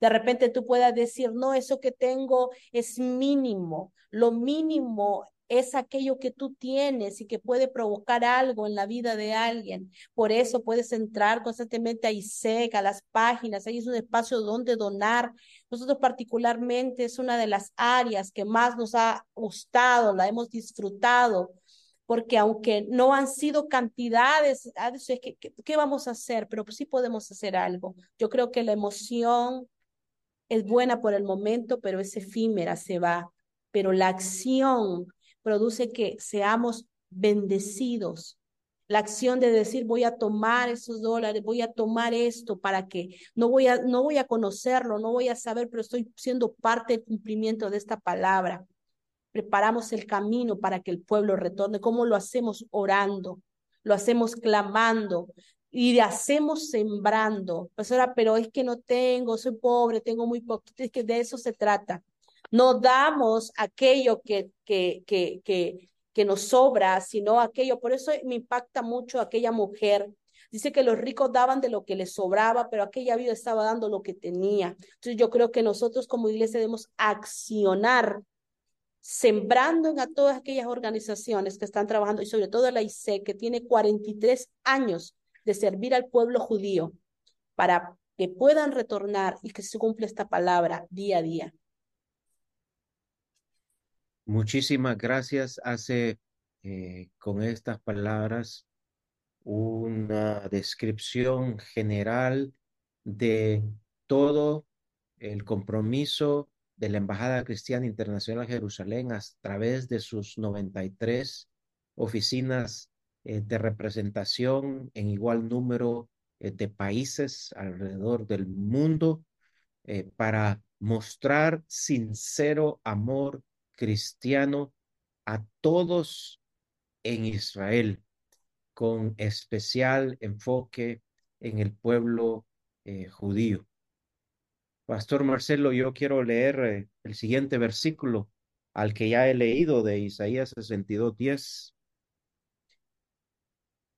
de repente tú puedas decir, no, eso que tengo es mínimo. Lo mínimo es aquello que tú tienes y que puede provocar algo en la vida de alguien. Por eso puedes entrar constantemente a ISEC, a las páginas, ahí es un espacio donde donar. Nosotros particularmente es una de las áreas que más nos ha gustado, la hemos disfrutado, porque aunque no han sido cantidades, ¿qué, qué, qué vamos a hacer? Pero sí podemos hacer algo. Yo creo que la emoción, es buena por el momento, pero es efímera, se va. Pero la acción produce que seamos bendecidos. La acción de decir voy a tomar esos dólares, voy a tomar esto para que no voy a no voy a conocerlo, no voy a saber, pero estoy siendo parte del cumplimiento de esta palabra. Preparamos el camino para que el pueblo retorne. ¿Cómo lo hacemos? Orando, lo hacemos clamando, y hacemos sembrando. Pastora, pero es que no tengo, soy pobre, tengo muy poco. Es que de eso se trata. No damos aquello que, que, que, que, que nos sobra, sino aquello. Por eso me impacta mucho aquella mujer. Dice que los ricos daban de lo que les sobraba, pero aquella vida estaba dando lo que tenía. Entonces yo creo que nosotros como iglesia debemos accionar sembrando en a todas aquellas organizaciones que están trabajando y sobre todo la ICE que tiene 43 años de servir al pueblo judío para que puedan retornar y que se cumpla esta palabra día a día. Muchísimas gracias. Hace eh, con estas palabras una descripción general de todo el compromiso de la Embajada Cristiana Internacional de Jerusalén a través de sus 93 oficinas eh, de representación en igual número eh, de países alrededor del mundo eh, para mostrar sincero amor cristiano a todos en Israel, con especial enfoque en el pueblo judío. Pastor Marcelo, yo quiero leer el siguiente versículo al que ya he leído de Isaías 62.10.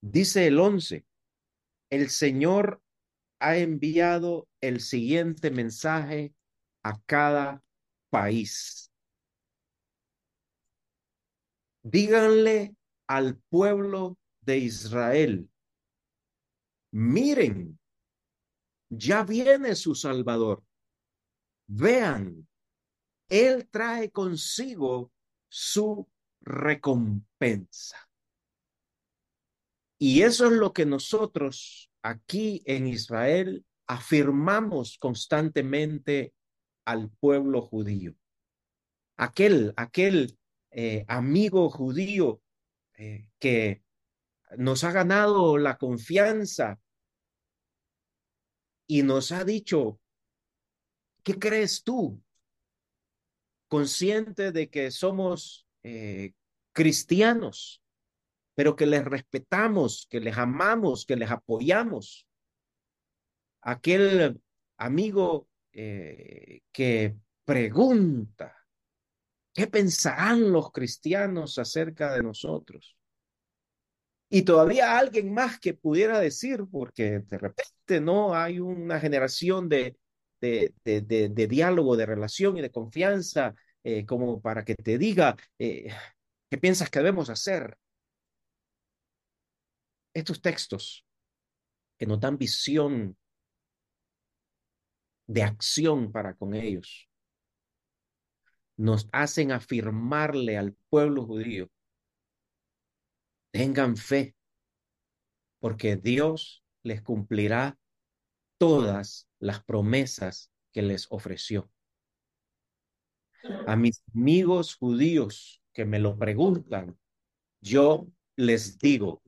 Dice el 11, el Señor ha enviado el siguiente mensaje a cada país. Díganle al pueblo de Israel, miren, ya viene su Salvador. Vean, Él trae consigo su recompensa. Y eso es lo que nosotros aquí en Israel afirmamos constantemente al pueblo judío. Aquel, aquel eh, amigo judío eh, que nos ha ganado la confianza y nos ha dicho, ¿qué crees tú? Consciente de que somos eh, cristianos, pero que les respetamos, que les amamos, que les apoyamos. Aquel amigo eh, que pregunta, ¿qué pensarán los cristianos acerca de nosotros? Y todavía alguien más que pudiera decir, porque de repente no hay una generación de, de, de, diálogo, de relación y de confianza, eh, como para que te diga, eh, ¿qué piensas que debemos hacer? Estos textos que nos dan visión de acción para con ellos, nos hacen afirmarle al pueblo judío, tengan fe, porque Dios les cumplirá todas las promesas que les ofreció. A mis amigos judíos que me lo preguntan, yo les digo,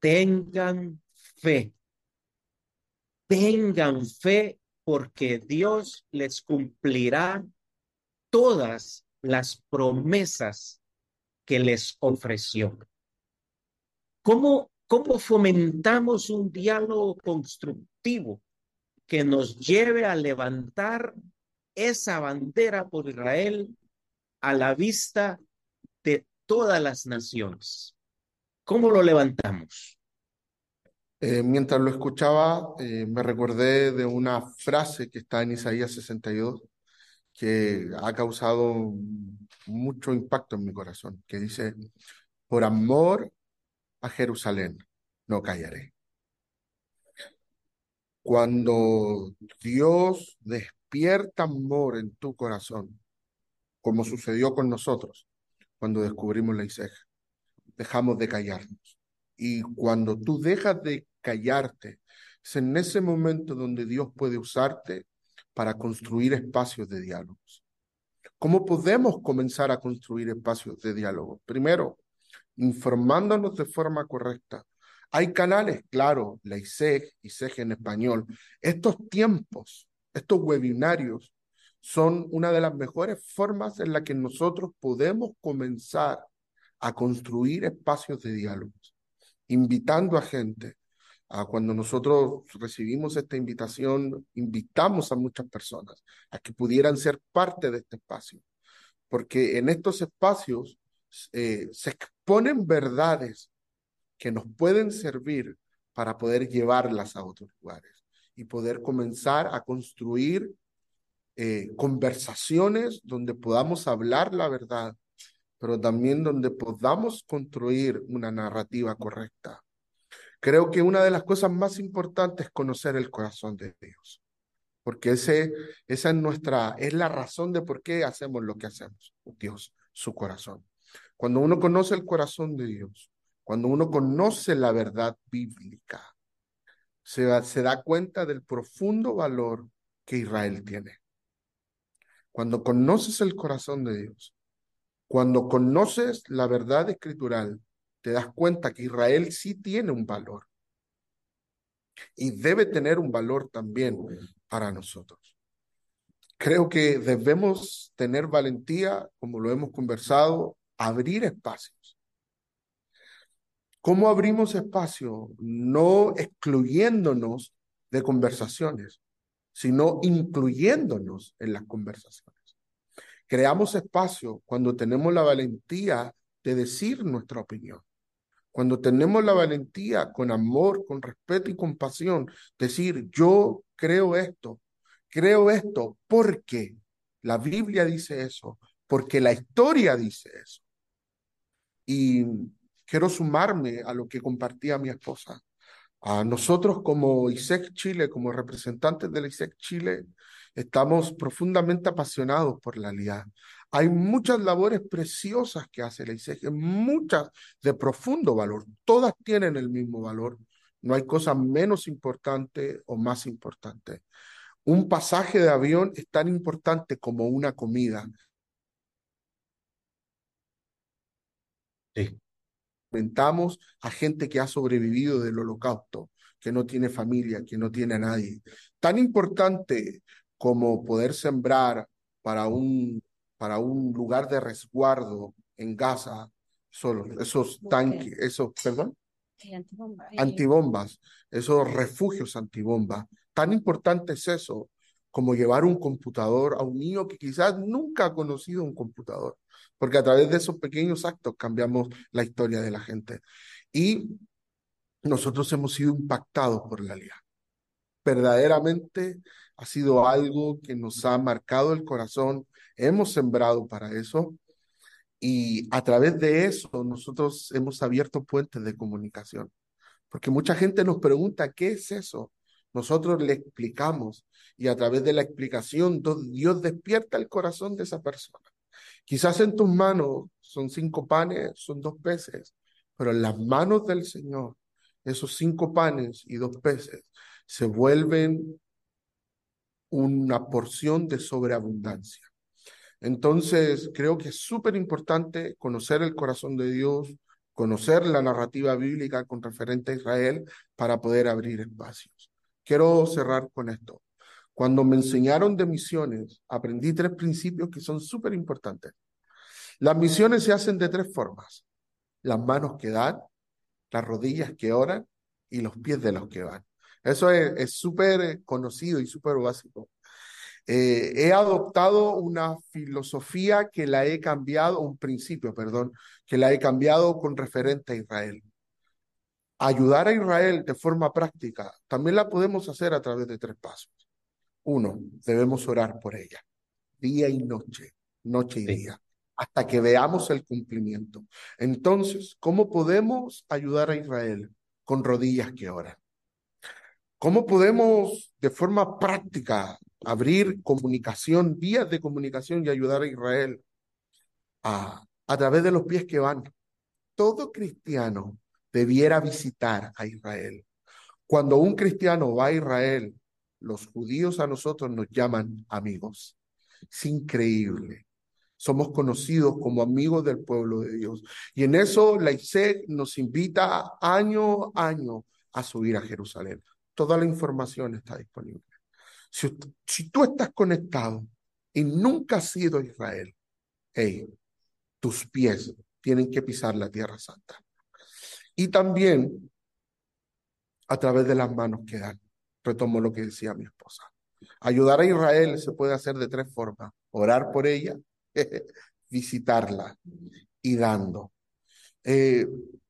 tengan fe. Tengan fe porque Dios les cumplirá todas las promesas que les ofreció. ¿Cómo, cómo fomentamos un diálogo constructivo que nos lleve a levantar esa bandera por Israel a la vista de todas las naciones? ¿Cómo lo levantamos? Eh, mientras lo escuchaba, eh, me recordé de una frase que está en Isaías 62 que ha causado mucho impacto en mi corazón, que dice, por amor a Jerusalén, no callaré. Cuando Dios despierta amor en tu corazón, como sucedió con nosotros cuando descubrimos la ISEG, dejamos de callarnos. Y cuando tú dejas de callarte, es en ese momento donde Dios puede usarte para construir espacios de diálogos. ¿Cómo podemos comenzar a construir espacios de diálogo? Primero, informándonos de forma correcta. Hay canales, claro, la ISEG, ISEG en español. Estos tiempos, estos webinarios, son una de las mejores formas en la que nosotros podemos comenzar a construir espacios de diálogos, invitando a gente. A cuando nosotros recibimos esta invitación, invitamos a muchas personas a que pudieran ser parte de este espacio, porque en estos espacios eh, se exponen verdades que nos pueden servir para poder llevarlas a otros lugares y poder comenzar a construir eh, conversaciones donde podamos hablar la verdad, pero también donde podamos construir una narrativa correcta. Creo que una de las cosas más importantes es conocer el corazón de Dios, porque ese, esa es nuestra, es la razón de por qué hacemos lo que hacemos, Dios, su corazón. Cuando uno conoce el corazón de Dios, cuando uno conoce la verdad bíblica, se, se da cuenta del profundo valor que Israel tiene. Cuando conoces el corazón de Dios, cuando conoces la verdad escritural, te das cuenta que Israel sí tiene un valor y debe tener un valor también para nosotros. Creo que debemos tener valentía, como lo hemos conversado, abrir espacios. ¿Cómo abrimos espacio? No excluyéndonos de conversaciones, sino incluyéndonos en las conversaciones. Creamos espacio cuando tenemos la valentía de decir nuestra opinión. Cuando tenemos la valentía con amor, con respeto y compasión, decir, yo creo esto, creo esto porque la Biblia dice eso, porque la historia dice eso. Y quiero sumarme a lo que compartía mi esposa. A nosotros como ISEC Chile, como representantes de la ISEC Chile, estamos profundamente apasionados por la alianza. Hay muchas labores preciosas que hace la ISEG, muchas de profundo valor. Todas tienen el mismo valor. No hay cosa menos importante o más importante. Un pasaje de avión es tan importante como una comida. Sí a gente que ha sobrevivido del holocausto, que no tiene familia, que no tiene a nadie. Tan importante como poder sembrar para un, para un lugar de resguardo en Gaza, solo esos tanques, esos, perdón, antibombas, esos refugios antibombas. Tan importante es eso como llevar un computador a un niño que quizás nunca ha conocido un computador porque a través de esos pequeños actos cambiamos la historia de la gente. Y nosotros hemos sido impactados por la alianza. Verdaderamente ha sido algo que nos ha marcado el corazón, hemos sembrado para eso y a través de eso nosotros hemos abierto puentes de comunicación. Porque mucha gente nos pregunta, ¿qué es eso? Nosotros le explicamos y a través de la explicación Dios despierta el corazón de esa persona. Quizás en tus manos son cinco panes, son dos peces, pero en las manos del Señor, esos cinco panes y dos peces se vuelven una porción de sobreabundancia. Entonces, creo que es súper importante conocer el corazón de Dios, conocer la narrativa bíblica con referente a Israel para poder abrir espacios. Quiero cerrar con esto. Cuando me enseñaron de misiones, aprendí tres principios que son súper importantes. Las misiones se hacen de tres formas. Las manos que dan, las rodillas que oran y los pies de los que van. Eso es súper conocido y súper básico. Eh, he adoptado una filosofía que la he cambiado, un principio, perdón, que la he cambiado con referente a Israel. Ayudar a Israel de forma práctica también la podemos hacer a través de tres pasos. Uno, debemos orar por ella, día y noche, noche y día, hasta que veamos el cumplimiento. Entonces, ¿cómo podemos ayudar a Israel? Con rodillas que oran. ¿Cómo podemos de forma práctica abrir comunicación, vías de comunicación y ayudar a Israel a, través de los pies que van? Todo cristiano debiera visitar a Israel. Cuando un cristiano va a Israel, los judíos a nosotros nos llaman amigos. Es increíble. Somos conocidos como amigos del pueblo de Dios. Y en eso la ISEC nos invita año a año a subir a Jerusalén. Toda la información está disponible. Si, tú estás conectado y nunca has ido a Israel, hey, tus pies tienen que pisar la tierra santa. Y también a través de las manos que dan. Retomo lo que decía mi esposa. Ayudar a Israel se puede hacer de tres formas. Orar por ella, visitarla y dando. Eh,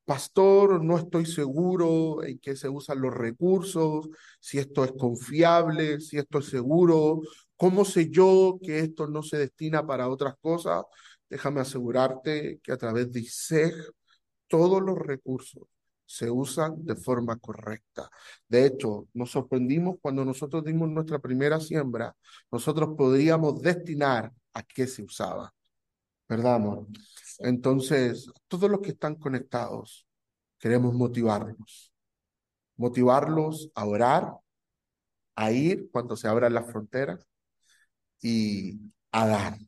pastor, no estoy seguro en qué se usan los recursos, si esto es confiable, si esto es seguro. ¿Cómo sé yo que esto no se destina para otras cosas? Déjame asegurarte que a través de ISEG todos los recursos se usan de forma correcta. De hecho, nos sorprendimos cuando nosotros dimos nuestra primera siembra, nosotros podríamos destinar a qué se usaba. ¿Verdad, amor? Entonces, todos los que están conectados, queremos motivarlos. Motivarlos a orar, a ir cuando se abran las fronteras y a dar.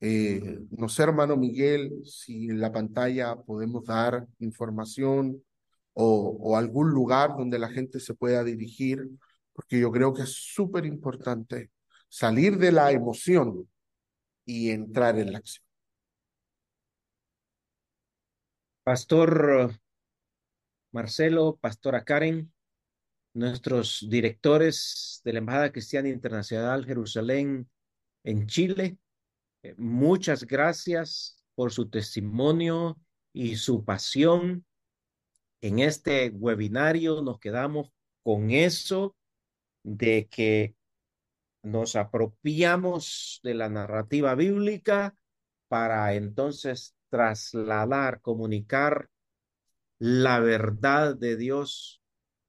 Eh, no sé, hermano Miguel, si en la pantalla podemos dar información o, o algún lugar donde la gente se pueda dirigir, porque yo creo que es súper importante salir de la emoción y entrar en la acción. Pastor Marcelo, Pastora Karen, nuestros directores de la Embajada Cristiana Internacional Jerusalén en Chile, eh, muchas gracias por su testimonio y su pasión. En este webinario nos quedamos con eso de que nos apropiamos de la narrativa bíblica para entonces trasladar, comunicar la verdad de Dios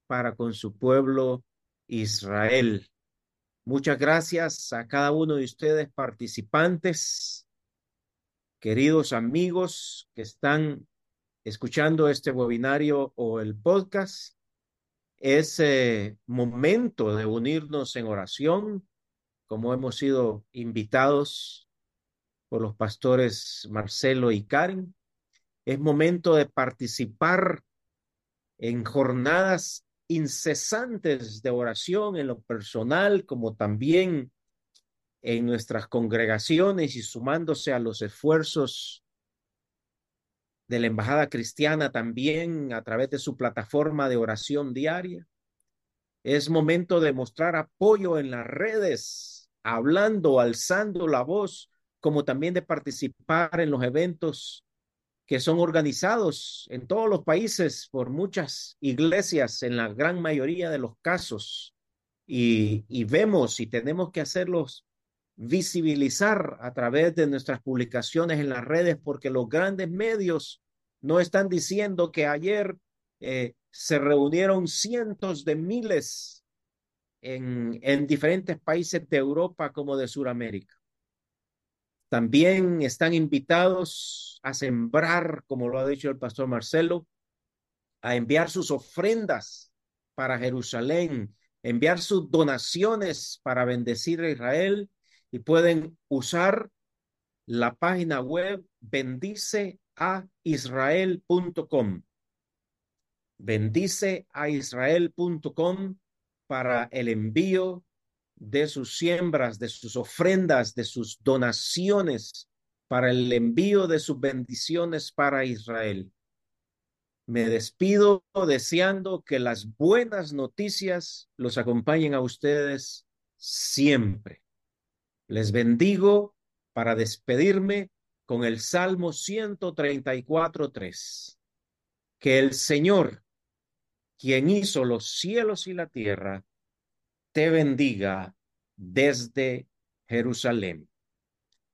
para con su pueblo Israel. Muchas gracias a cada uno de ustedes participantes, queridos amigos que están escuchando este webinario o el podcast. Es eh, momento de unirnos en oración, como hemos sido invitados por los pastores Marcelo y Karen. Es momento de participar en jornadas incesantes de oración en lo personal como también en nuestras congregaciones y sumándose a los esfuerzos de la Embajada Cristiana también a través de su plataforma de oración diaria. Es momento de mostrar apoyo en las redes, hablando, alzando la voz, como también de participar en los eventos que son organizados en todos los países por muchas iglesias en la gran mayoría de los casos. Y, vemos y tenemos que hacerlos visibilizar a través de nuestras publicaciones en las redes porque los grandes medios no están diciendo que ayer eh, se reunieron cientos de miles en, en diferentes países de Europa como de Sudamérica. También están invitados a sembrar, como lo ha dicho el pastor Marcelo, a enviar sus ofrendas para Jerusalén, enviar sus donaciones para bendecir a Israel y pueden usar la página web bendiceaisrael.com. Bendiceaisrael.com para el envío de sus siembras, de sus ofrendas, de sus donaciones para el envío de sus bendiciones para Israel. Me despido deseando que las buenas noticias los acompañen a ustedes siempre. Les bendigo para despedirme con el Salmo 134.3. Que el Señor, quien hizo los cielos y la tierra, te bendiga desde Jerusalén.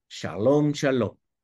Shalom, shalom.